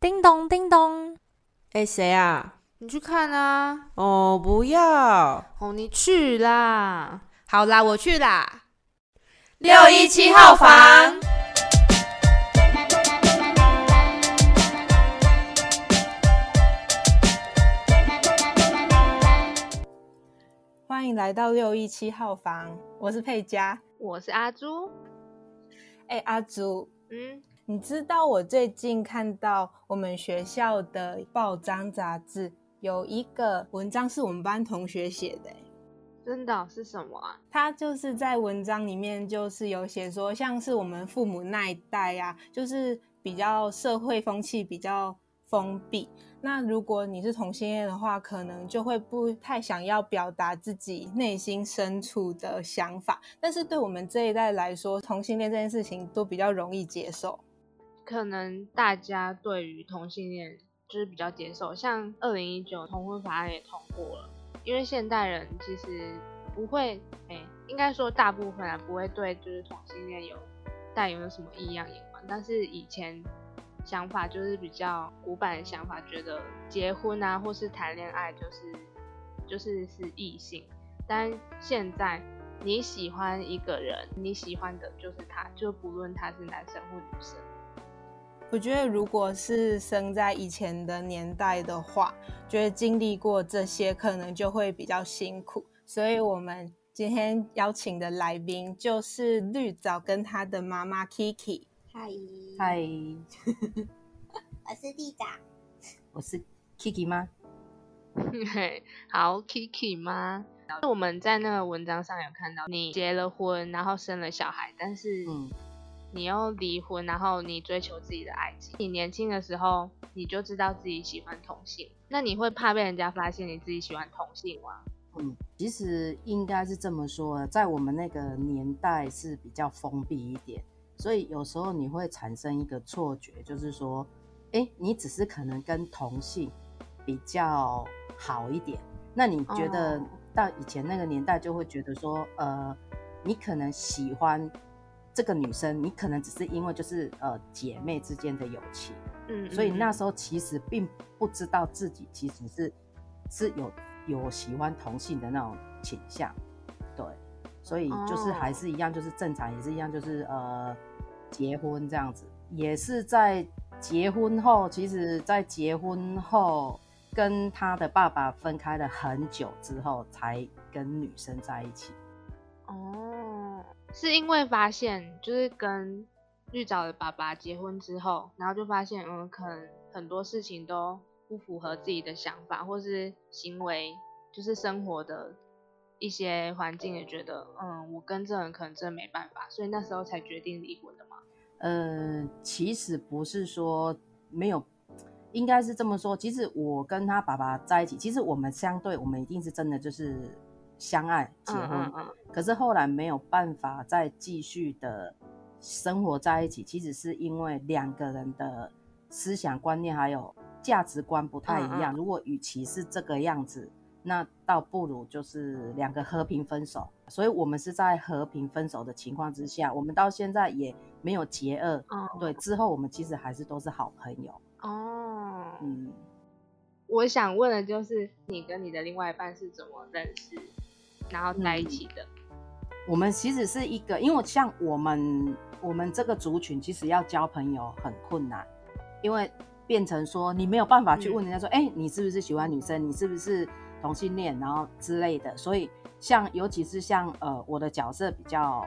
叮咚叮咚，哎，谁啊？你去看啊！哦，不要！哦，你去啦！好啦，我去啦。六一七号房，欢迎来到六一七号房，我是佩佳，我是阿朱。哎，阿朱，嗯，你知道我最近看到我们学校的报章杂志有一个文章是我们班同学写的，真的是什么啊？他就是在文章里面就是有写说，像是我们父母那一代呀，就是比较社会风气比较封闭。那如果你是同性恋的话，可能就会不太想要表达自己内心深处的想法。但是对我们这一代来说，同性恋这件事情都比较容易接受。可能大家对于同性恋就是比较接受，像二零一九同婚法案也通过了，因为现代人其实不会，哎，应该说大部分啊不会对就是同性恋有带有什么异样眼光，但是以前。想法就是比较古板的想法，觉得结婚啊或是谈恋爱就是就是是异性，但现在你喜欢一个人，你喜欢的就是他，就不论他是男生或女生。我觉得如果是生在以前的年代的话，觉得经历过这些可能就会比较辛苦，所以我们今天邀请的来宾就是绿藻跟他的妈妈 Kiki。嗨嗨，我是绿藻，我是 Kiki 吗？好，Kiki 吗？我们在那个文章上有看到你结了婚，然后生了小孩，但是你又离婚，然后你追求自己的爱情。你年轻的时候你就知道自己喜欢同性，那你会怕被人家发现你自己喜欢同性吗？嗯，其实应该是这么说，在我们那个年代是比较封闭一点。所以有时候你会产生一个错觉，就是说，哎，你只是可能跟同性比较好一点。那你觉得到以前那个年代，就会觉得说，呃，你可能喜欢这个女生，你可能只是因为就是呃姐妹之间的友情。嗯。所以那时候其实并不知道自己其实是是有有喜欢同性的那种倾向，对。所以就是还是一样，就是正常也是一样，就是呃。结婚这样子，也是在结婚后，其实，在结婚后跟他的爸爸分开了很久之后，才跟女生在一起。哦，是因为发现，就是跟绿藻的爸爸结婚之后，然后就发现，嗯，可能很多事情都不符合自己的想法，或是行为，就是生活的。一些环境也觉得，嗯，我跟这人可能真的没办法，所以那时候才决定离婚的嘛。呃，其实不是说没有，应该是这么说。其实我跟他爸爸在一起，其实我们相对，我们一定是真的就是相爱结婚。可是后来没有办法再继续的生活在一起，其实是因为两个人的思想观念还有价值观不太一样。如果与其是这个样子。那倒不如就是两个和平分手，所以我们是在和平分手的情况之下，我们到现在也没有结恶。对，之后我们其实还是都是好朋友。哦，嗯，我想问的就是，你跟你的另外一半是怎么认识，然后在一起的？我们其实是一个，因为像我们我们这个族群，其实要交朋友很困难，因为变成说你没有办法去问人家说，哎，你是不是喜欢女生？你是不是？同性恋，然后之类的，所以像尤其是像呃我的角色比较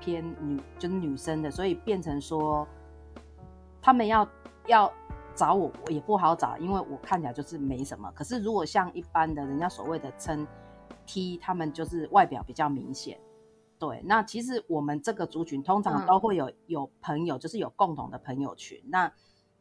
偏女，就是女生的，所以变成说他们要要找我也不好找，因为我看起来就是没什么。可是如果像一般的人家所谓的称 T，他们就是外表比较明显。对，那其实我们这个族群通常都会有有朋友，就是有共同的朋友群。那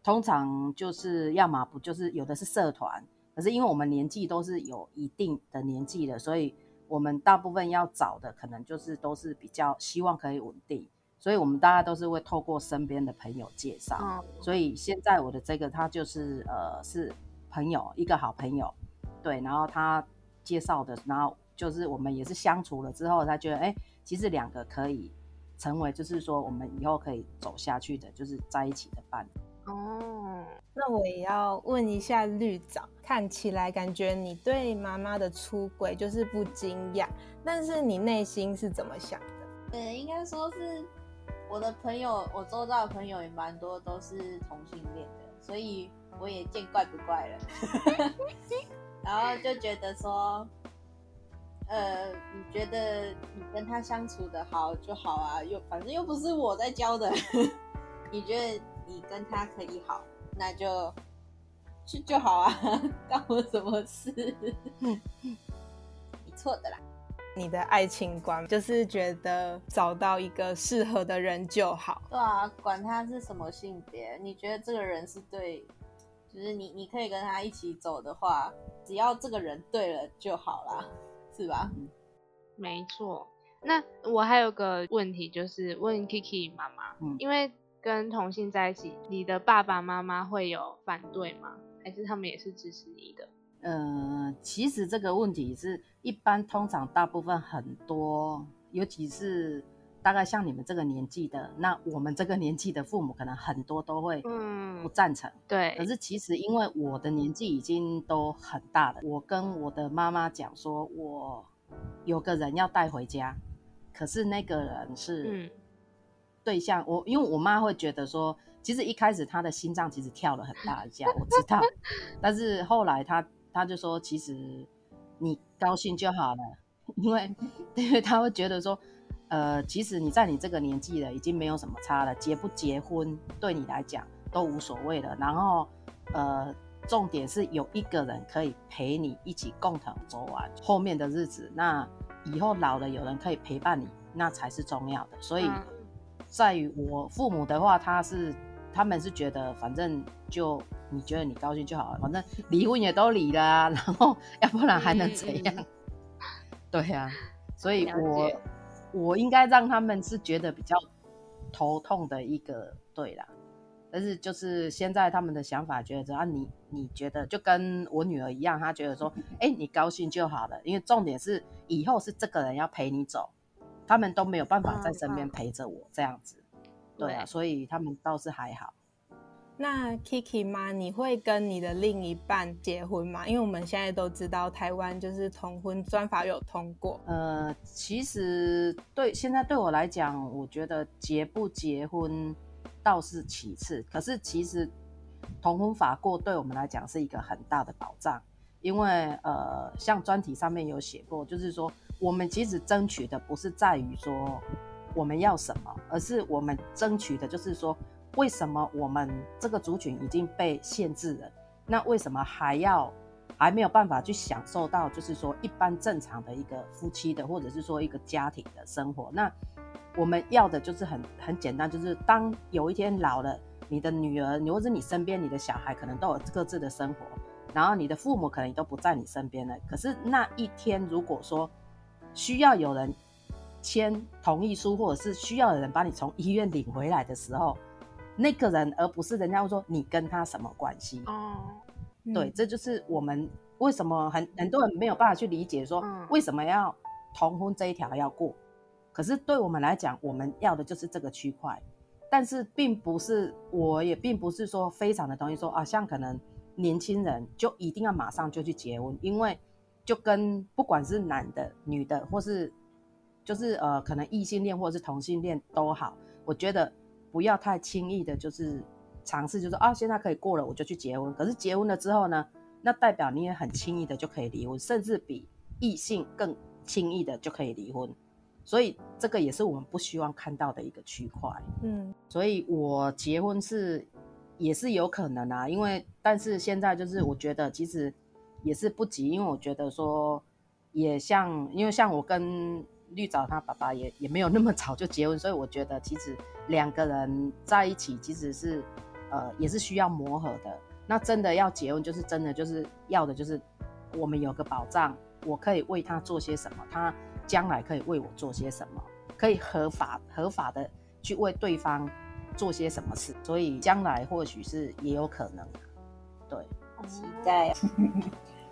通常就是要么不就是有的是社团。可是因为我们年纪都是有一定的年纪的，所以我们大部分要找的可能就是都是比较希望可以稳定，所以我们大家都是会透过身边的朋友介绍。所以现在我的这个他就是呃是朋友一个好朋友，对，然后他介绍的，然后就是我们也是相处了之后，他觉得哎，其实两个可以成为就是说我们以后可以走下去的，就是在一起的伴。哦，那我也要问一下绿藻，看起来感觉你对妈妈的出轨就是不惊讶，但是你内心是怎么想的？呃，应该说是我的朋友，我周遭的朋友也蛮多都是同性恋的，所以我也见怪不怪了。然后就觉得说，呃，你觉得你跟他相处的好就好啊，又反正又不是我在教的，你觉得你跟他可以好，那就去就好啊，干我什么事？你错的啦。你的爱情观就是觉得找到一个适合的人就好。对啊，管他是什么性别，你觉得这个人是对，就是你你可以跟他一起走的话，只要这个人对了就好啦，是吧？没错。那我还有个问题，就是问 Kiki 妈妈，嗯因为跟同性在一起，你的爸爸妈妈会有反对吗？还是他们也是支持你的？呃，其实这个问题是一般，通常大部分很多，尤其是大概像你们这个年纪的，那我们这个年纪的父母，可能很多都会嗯不赞成。对可，是其实因为我的年纪已经都很大了，我跟我的妈妈讲说，我有个人要带回家，可是那个人是嗯对象，我因为我妈会觉得说，其实一开始她的心脏其实跳了很大一下，我知道，但是后来她她就说，其实你高兴就好了，因为 因为她会觉得说，呃，其实你在你这个年纪了，已经没有什么差了，结不结婚对你来讲都无所谓了。然后，呃，重点是有一个人可以陪你一起共同走完后面的日子。那以后老了有人可以陪伴你，那才是重要的。所以，嗯在于我父母的话，他是他们是觉得反正就你觉得你高兴就好了，反正离婚也都离了、啊，然后 要不然还能怎样？对呀、所以了我解我应该让他们是觉得比较头痛的一个对啦。但是就是现在他们的想法，觉得说啊，你你觉得就跟我女儿一样，她觉得说，哎、你高兴就好了，因为重点是以后是这个人要陪你走，他们都没有办法在身边陪着我这样子。对啊，对所以他们倒是还好。那 Kiki 妈，你会跟你的另一半结婚吗？因为我们现在都知道台湾就是同婚专法有通过，呃，其实对现在对我来讲，我觉得结不结婚倒是其次，可是其实同婚法过对我们来讲是一个很大的保障，因为呃，像专题上面有写过，就是说我们其实争取的不是在于说我们要什么，而是我们争取的就是说，为什么我们这个族群已经被限制了，那为什么还要还没有办法去享受到，就是说一般正常的一个夫妻的，或者是说一个家庭的生活。那我们要的就是很很简单，就是当有一天老了，你的女儿，你或者你身边你的小孩可能都有各自的生活，然后你的父母可能都不在你身边了。可是那一天，如果说需要有人签同意书，或者是需要有人把你从医院领回来的时候，那个人，而不是人家会说你跟他什么关系。哦，对，嗯这就是我们为什么很很多人没有办法去理解说嗯。为什么要同婚这一条要过。可是对我们来讲，我们要的就是这个区块，但是并不是，我也并不是说非常的同意说啊，像可能年轻人就一定要马上就去结婚，因为就跟不管是男的、女的，或是就是呃可能异性恋或者是同性恋都好，我觉得不要太轻易的，就是尝试，就是啊现在可以过了，我就去结婚。可是结婚了之后呢，那代表你也很轻易的就可以离婚，甚至比异性更轻易的就可以离婚。所以这个也是我们不希望看到的一个区块。嗯所以我结婚是也是有可能啊，因为但是现在就是我觉得其实也是不急，因为我觉得说也像因为像我跟绿藻他爸爸也也没有那么早就结婚，所以我觉得其实两个人在一起其实是呃也是需要磨合的。那真的要结婚，就是真的就是要的就是我们有个保障，我可以为他做些什么，他将来可以为我做些什么，可以合法合法的去为对方做些什么事，所以将来或许是也有可能。对，期待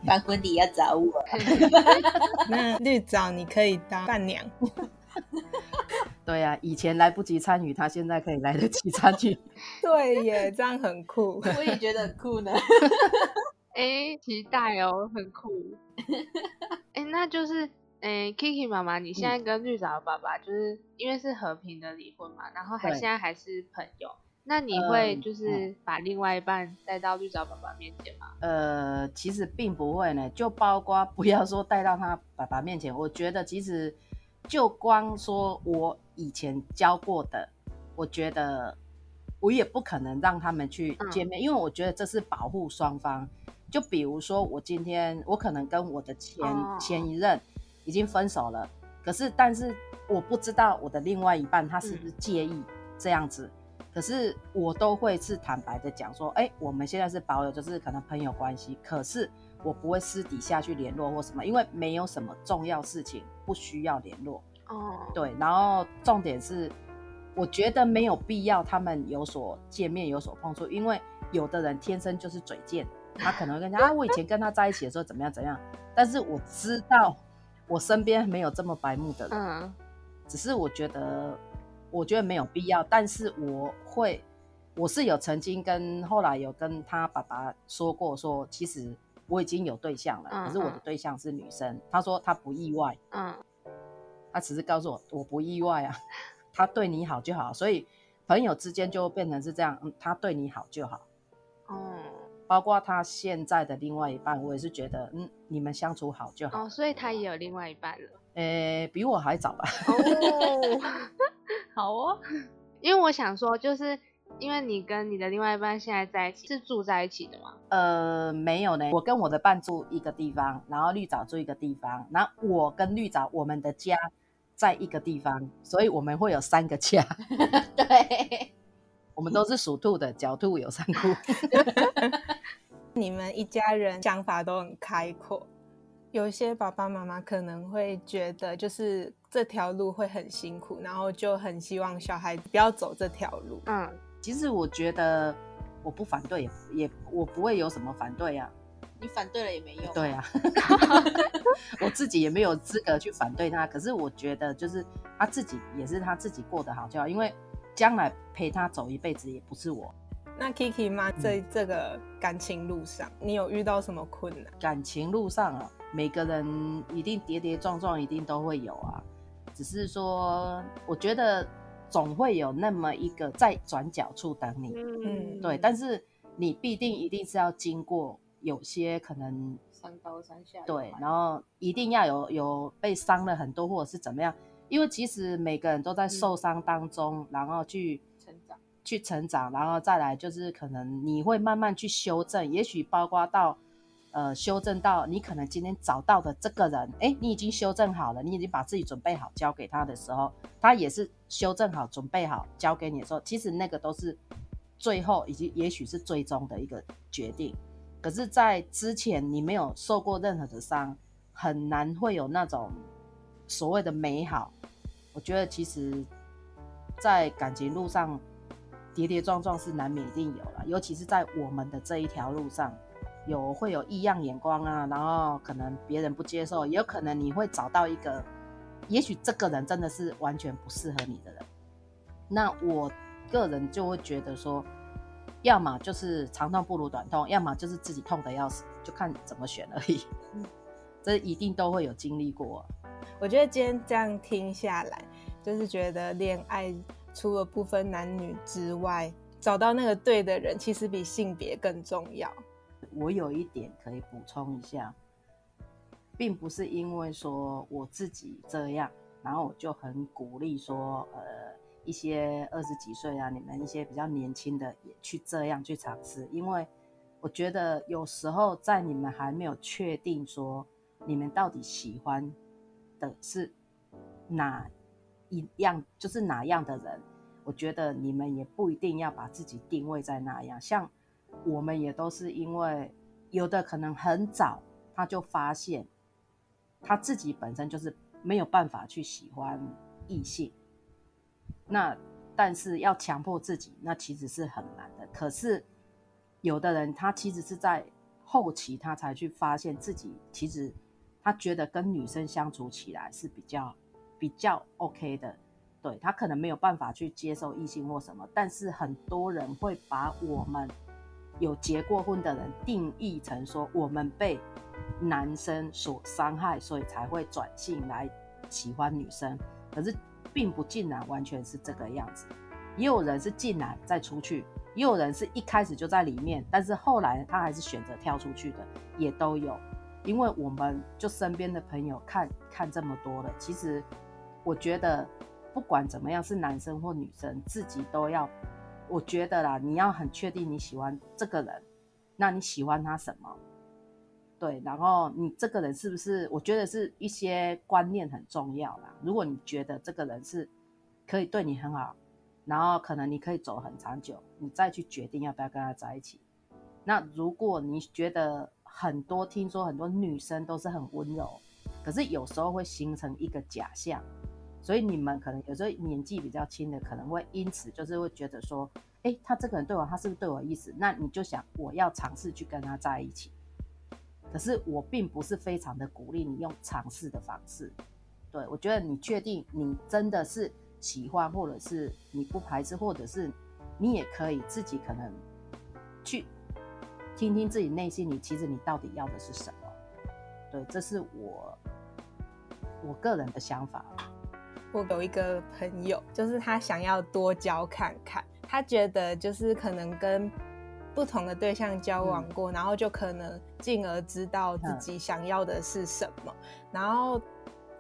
办婚礼要找我。那绿藻你可以当伴娘。对呀、以前来不及参与，他现在可以来得及参与。对耶，这样很酷。我也觉得很酷呢。哎，期待哦，很酷。哎，那就是，哎，Kiki 妈妈，你现在跟绿藻爸爸，就是因为是和平的离婚嘛，然后还现在还是朋友，那你会嗯就是把另外一半带到绿藻爸爸面前吗？呃，其实并不会呢，就包括不要说带到他爸爸面前，我觉得其实就光说我以前教过的，我觉得我也不可能让他们去见面，因为我觉得这是保护双方。就比如说我今天我可能跟我的前、哦前一任已经分手了，可是但是我不知道我的另外一半他是不是介意这样子。可是我都会是坦白的讲说，哎、我们现在是保有就是可能朋友关系，可是我不会私底下去联络或什么，因为没有什么重要事情不需要联络。哦，对，然后重点是，我觉得没有必要他们有所见面有所碰触，因为有的人天生就是嘴贱，他可能会跟你讲啊，我以前跟他在一起的时候怎么样怎样，但是我知道我身边没有这么白目的人，嗯，只是我觉得，我觉得没有必要，但是我会，我是有曾经跟后来有跟他爸爸说过说其实我已经有对象了，嗯可是我的嗯对象是女生，他说他不意外，嗯，他只是告诉我我不意外啊，他对你好就好，所以朋友之间就变成是这样，嗯，他对你好就好。哦，包括他现在的另外一半，我也是觉得，嗯，你们相处好就好。哦，所以他也有另外一半了。呃、比我还早吧？哦，好哦，因为我想说，就是因为你跟你的另外一半现在在一起，是住在一起的吗？呃，没有呢，我跟我的伴住一个地方，然后绿藻住一个地方，然后我跟绿藻我们的家在一个地方，所以我们会有三个家。对，我们都是属兔的，狡兔有三窟。你们一家人想法都很开阔，有些爸爸妈妈可能会觉得，就是这条路会很辛苦，然后就很希望小孩不要走这条路。嗯，其实我觉得我不反对，也也我不会有什么反对啊。你反对了也没用。对啊，我自己也没有资格去反对他。可是我觉得，就是他自己也是他自己过得好就好，因为将来陪他走一辈子也不是我。那 Kiki 妈在这个感情路上，你有遇到什么困难？感情路上啊，每个人一定跌跌撞撞，一定都会有啊。只是说，我觉得总会有那么一个在转角处等你。嗯，对，但是你必定一定是要经过有些可能山高山下有对，然后一定要有有被伤了很多，或者是怎么样，因为其实每个人都在受伤当中，然后去成长。去成长，然后再来就是可能你会慢慢去修正，也许包括到呃修正到你可能今天找到的这个人，哎，你已经修正好了，你已经把自己准备好交给他的时候，他也是修正好准备好交给你的时候，其实那个都是最后以及也许是最终的一个决定。可是，在之前你没有受过任何的伤，很难会有那种所谓的美好。我觉得其实，在感情路上跌跌撞撞是难免一定有了，尤其是在我们的这一条路上，有会有异样眼光啊，然后可能别人不接受，也有可能你会找到一个，也许这个人真的是完全不适合你的人。那我个人就会觉得说，要么就是长痛不如短痛，要么就是自己痛的要死，就看怎么选而已。这一定都会有经历过啊、我觉得今天这样听下来，就是觉得恋爱除了不分男女之外，找到那个对的人，其实比性别更重要。我有一点可以补充一下，并不是因为说我自己这样，然后我就很鼓励说，呃，一些二十几岁啊，你们一些比较年轻的也去这样去尝试，因为我觉得有时候在你们还没有确定说你们到底喜欢的是哪一样，就是哪样的人，我觉得你们也不一定要把自己定位在那样，像。我们也都是因为有的可能很早他就发现他自己本身就是没有办法去喜欢异性，那但是要强迫自己，那其实是很难的。可是有的人他其实是在后期他才去发现自己其实他觉得跟女生相处起来是比较比较 OK 的，对他可能没有办法去接受异性或什么，但是很多人会把我们有结过婚的人定义成说我们被男生所伤害，所以才会转性来喜欢女生。可是并不尽然完全是这个样子，也有人是进来再出去，也有人是一开始就在里面，但是后来他还是选择跳出去的，也都有。因为我们就身边的朋友看看这么多了，其实我觉得不管怎么样，是男生或女生，自己都要，我觉得啦，你要很确定你喜欢这个人，那你喜欢他什么？对，然后你这个人是不是？我觉得是一些观念很重要啦。如果你觉得这个人是可以对你很好，然后可能你可以走很长久，你再去决定要不要跟他在一起。那如果你觉得，很多听说很多女生都是很温柔，可是有时候会形成一个假象，所以你们可能有时候年纪比较轻的，可能会因此就是会觉得说，哎，他这个人对我，他是不是对我意思？那你就想我要尝试去跟他在一起。可是我并不是非常的鼓励你用尝试的方式。对我觉得你确定你真的是喜欢，或者是你不排斥，或者是你也可以自己可能去。听听自己内心里，其实你到底要的是什么？对，这是我我个人的想法。我有一个朋友，就是他想要多交看看，他觉得就是可能跟不同的对象交往过，然后就可能进而知道自己想要的是什么。然后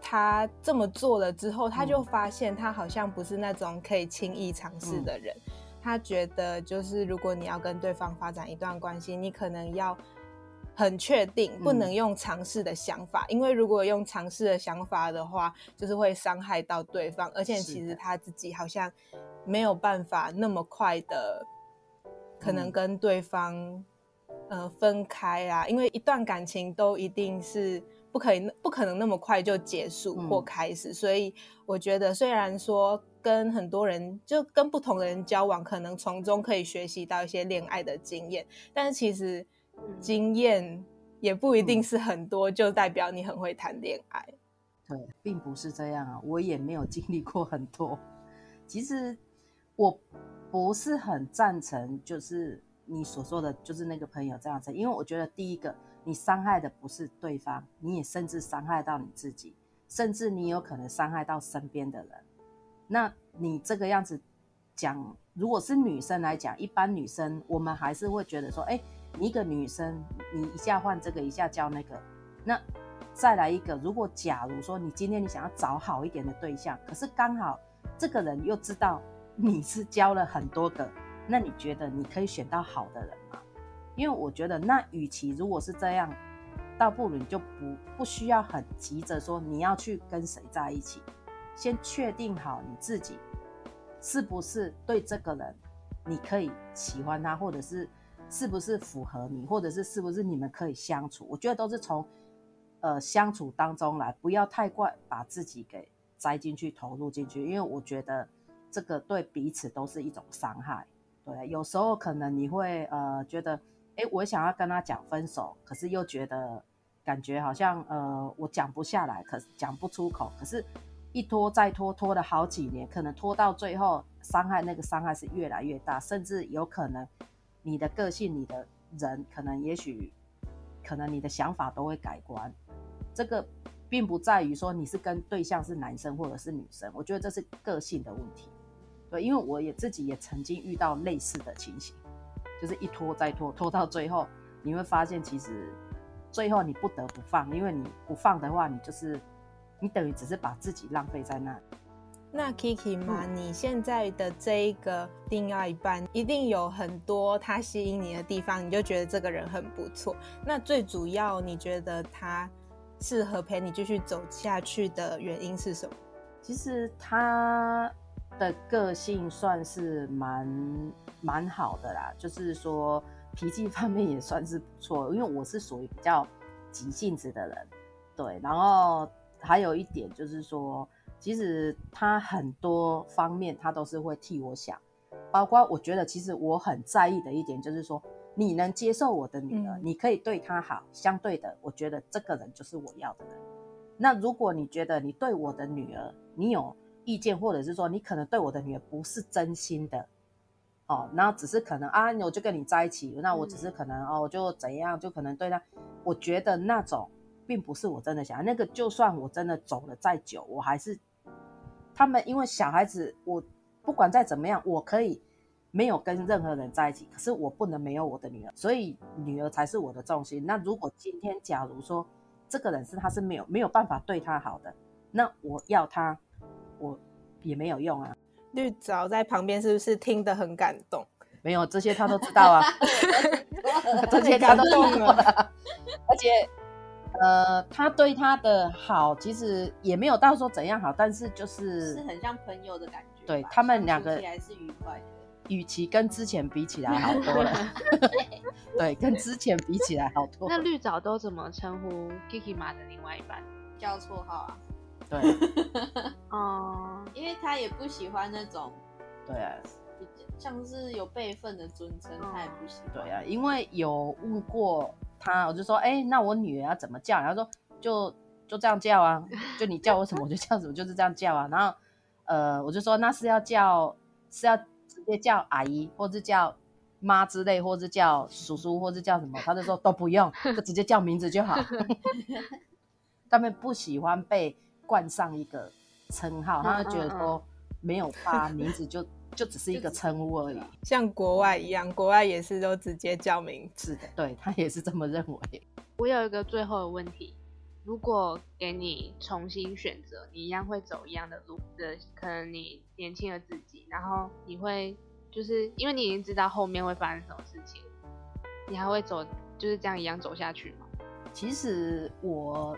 他这么做了之后，他就发现他好像不是那种可以轻易尝试的人。他觉得，就是如果你要跟对方发展一段关系，你可能要很确定，不能用尝试的想法，因为如果用尝试的想法的话，就是会伤害到对方，而且其实他自己好像没有办法那么快的，可能跟对方呃分开啊，因为一段感情都一定是不可以，不可能那么快就结束或开始，所以我觉得虽然说。跟很多人，就跟不同的人交往，可能从中可以学习到一些恋爱的经验。但是其实经验也不一定是很多，就代表你很会谈恋爱。对，并不是这样啊，我也没有经历过很多。其实我不是很赞成，就是你所说的就是那个朋友这样子，因为我觉得第一个，你伤害的不是对方，你也甚至伤害到你自己，甚至你有可能伤害到身边的人。那你这个样子讲，如果是女生来讲，一般女生我们还是会觉得说，哎，你一个女生，你一下换这个，一下教那个，那再来一个，如果假如说你今天你想要找好一点的对象，可是刚好这个人又知道你是教了很多个，那你觉得你可以选到好的人吗？因为我觉得，那与其如果是这样，倒不如你就不不需要很急着说你要去跟谁在一起。先确定好你自己是不是对这个人，你可以喜欢他，或者是是不是符合你，或者是是不是你们可以相处。我觉得都是从呃相处当中来，不要太快把自己给栽进去、投入进去，因为我觉得这个对彼此都是一种伤害。对，有时候可能你会呃觉得，哎，我想要跟他讲分手，可是又觉得感觉好像呃我讲不下来，可讲不出口，可是。一拖再拖，拖了好几年，可能拖到最后，伤害那个伤害是越来越大，甚至有可能你的个性、你的人，可能也许，可能你的想法都会改观。这个并不在于说你是跟对象是男生或者是女生，我觉得这是个性的问题。对，因为我也自己也曾经遇到类似的情形，就是一拖再拖，拖到最后，你会发现其实最后你不得不放，因为你不放的话，你就是。你等于只是把自己浪费在那。那 Kiki 嘛，你现在的这一个另外一半，一定有很多他吸引你的地方，你就觉得这个人很不错。那最主要，你觉得他适合陪你继续走下去的原因是什么？其实他的个性算是蛮蛮好的啦，就是说脾气方面也算是不错。因为我是属于比较急性子的人，对，然后。还有一点就是说，其实他很多方面他都是会替我想，包括我觉得其实我很在意的一点就是说，你能接受我的女儿，你可以对她好，相对的，我觉得这个人就是我要的人。那如果你觉得你对我的女儿，你有意见，或者是说你可能对我的女儿不是真心的，哦，然后只是可能啊，我就跟你在一起，那我只是可能哦，我就怎样，就可能对他，我觉得那种并不是我真的想，那个就算我真的走了再久，我还是他们因为小孩子，我不管再怎么样，我可以没有跟任何人在一起，可是我不能没有我的女儿，所以女儿才是我的重心。那如果今天假如说这个人是他是没有没有办法对他好的，那我要他。我也没有用啊，绿藻在旁边是不是听得很感动？没有这些他都知道啊，这些他都懂了。而且，呃，他对他的好其实也没有到说怎样好，但是就是是很像朋友的感觉。对他们两个还是愉快的，与其跟之前比起来好 多了。对，跟之前比起来好多。那绿藻都怎么称呼 Kiki 妈的另外一半？叫绰号啊。对，哦，因为他也不喜欢那种，对啊，像是有辈分的尊称，他也不喜欢。对啊，因为有问过他，我就说，哎，那我女儿要怎么叫？然后说，就就这样叫啊，就你叫我什么我就叫什么，就是这样叫啊。然后，呃，我就说，那是要叫是要直接叫阿姨，或者叫妈之类，或者叫叔叔，或者叫什么？他就说都不用，就直接叫名字就好。他们不喜欢被。冠上一个称号，他就觉得说没有发名字就就只是一个称呼而已，像国外一样，国外也是都直接叫名字的，对他也是这么认为。我有一个最后的问题，如果给你重新选择，你一样会走一样的路的，可能你年轻的自己，然后你会就是因为你已经知道后面会发生什么事情，你还会走就是这样一样走下去吗？其实我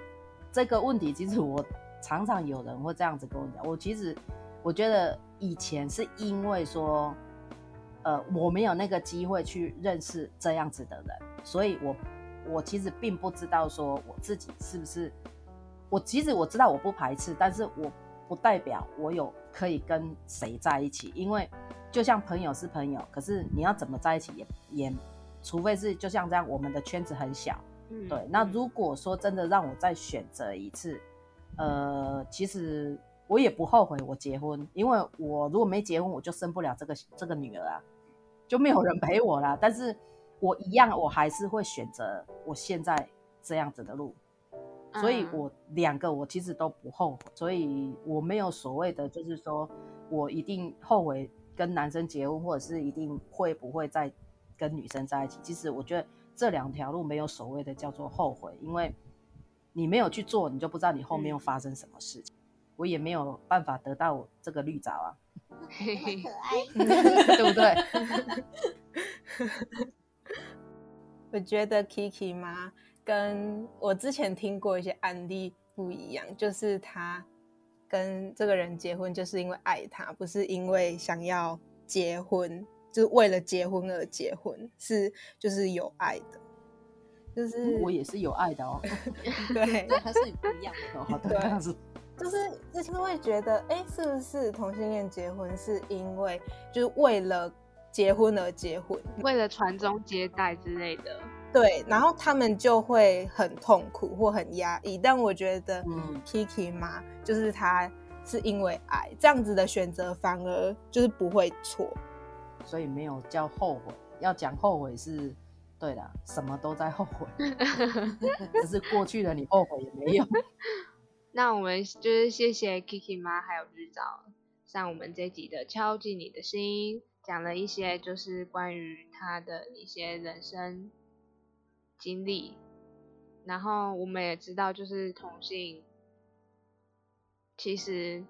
这个问题，其实我。常常有人会这样子跟我讲，我其实我觉得以前是因为说，呃，我没有那个机会去认识这样子的人，所以我我其实并不知道说我自己是不是，我其实我知道我不排斥，但是我不代表我有可以跟谁在一起，因为就像朋友是朋友，可是你要怎么在一起也也，除非是就像这样，我们的圈子很小，对，那如果说真的让我再选择一次。呃，其实我也不后悔我结婚，因为我如果没结婚，我就生不了这个这个女儿啊，就没有人陪我啦。但是我一样，我还是会选择我现在这样子的路，所以我两个我其实都不后悔，所以我没有所谓的就是说我一定后悔跟男生结婚，或者是一定会不会再跟女生在一起。其实我觉得这两条路没有所谓的叫做后悔，因为。你没有去做，你就不知道你后面又发生什么事情。我也没有办法得到这个绿藻啊，可爱，对不对？我觉得 Kiki 妈跟我之前听过一些案例不一样，就是她跟这个人结婚就是因为爱他，不是因为想要结婚，就是为了结婚而结婚，是就是有爱的。就是我也是有爱的哦，对，他是不一样的。哦，对，这样子，就是就是会觉得，哎，是不是同性恋结婚是因为就是为了结婚而结婚，为了传宗接代之类的，对，然后他们就会很痛苦或很压抑。但我觉得，Kiki 嘛，就是他是因为爱这样子的选择，反而就是不会错，所以没有叫后悔，要讲后悔是。对的，什么都在后悔，只是过去的你后悔也没有。那我们就是谢谢 Kiki 妈还有日早上我们这集的敲进你的心，讲了一些就是关于他的一些人生经历，然后我们也知道就是同性，其实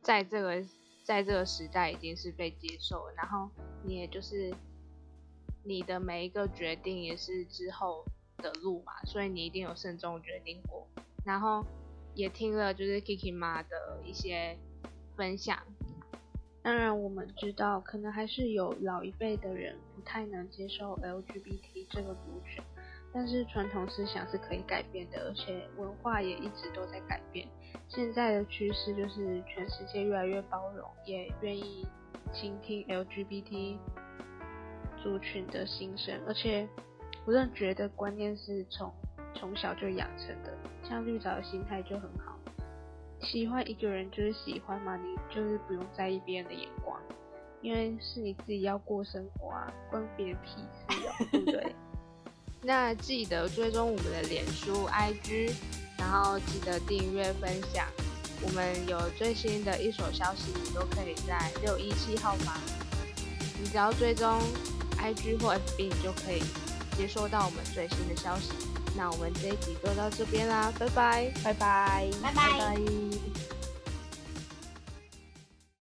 在这个在这个时代已经是被接受，然后你也就是。你的每一个决定也是之后的路嘛，所以你一定有慎重决定过。然后也听了就是 Kiki 妈的一些分享。当然，我们知道可能还是有老一辈的人不太能接受 LGBT 这个族群，但是传统思想是可以改变的，而且文化也一直都在改变。现在的趋势就是全世界越来越包容，也愿意倾听 LGBT。族群的心声，而且我真的觉得观念是从从小就养成的，像绿藻的心态就很好。喜欢一个人就是喜欢嘛，你就是不用在意别人的眼光，因为是你自己要过生活啊，关别人屁事哦，对不对？那记得追踪我们的脸书、IG，然后记得订阅、分享。我们有最新的一手消息，你都可以在六一七号发。你只要追踪 IG 或 FB，你就可以接收到我们最新的消息。那我们这一集就到这边啦，拜拜。拜拜。拜拜。拜。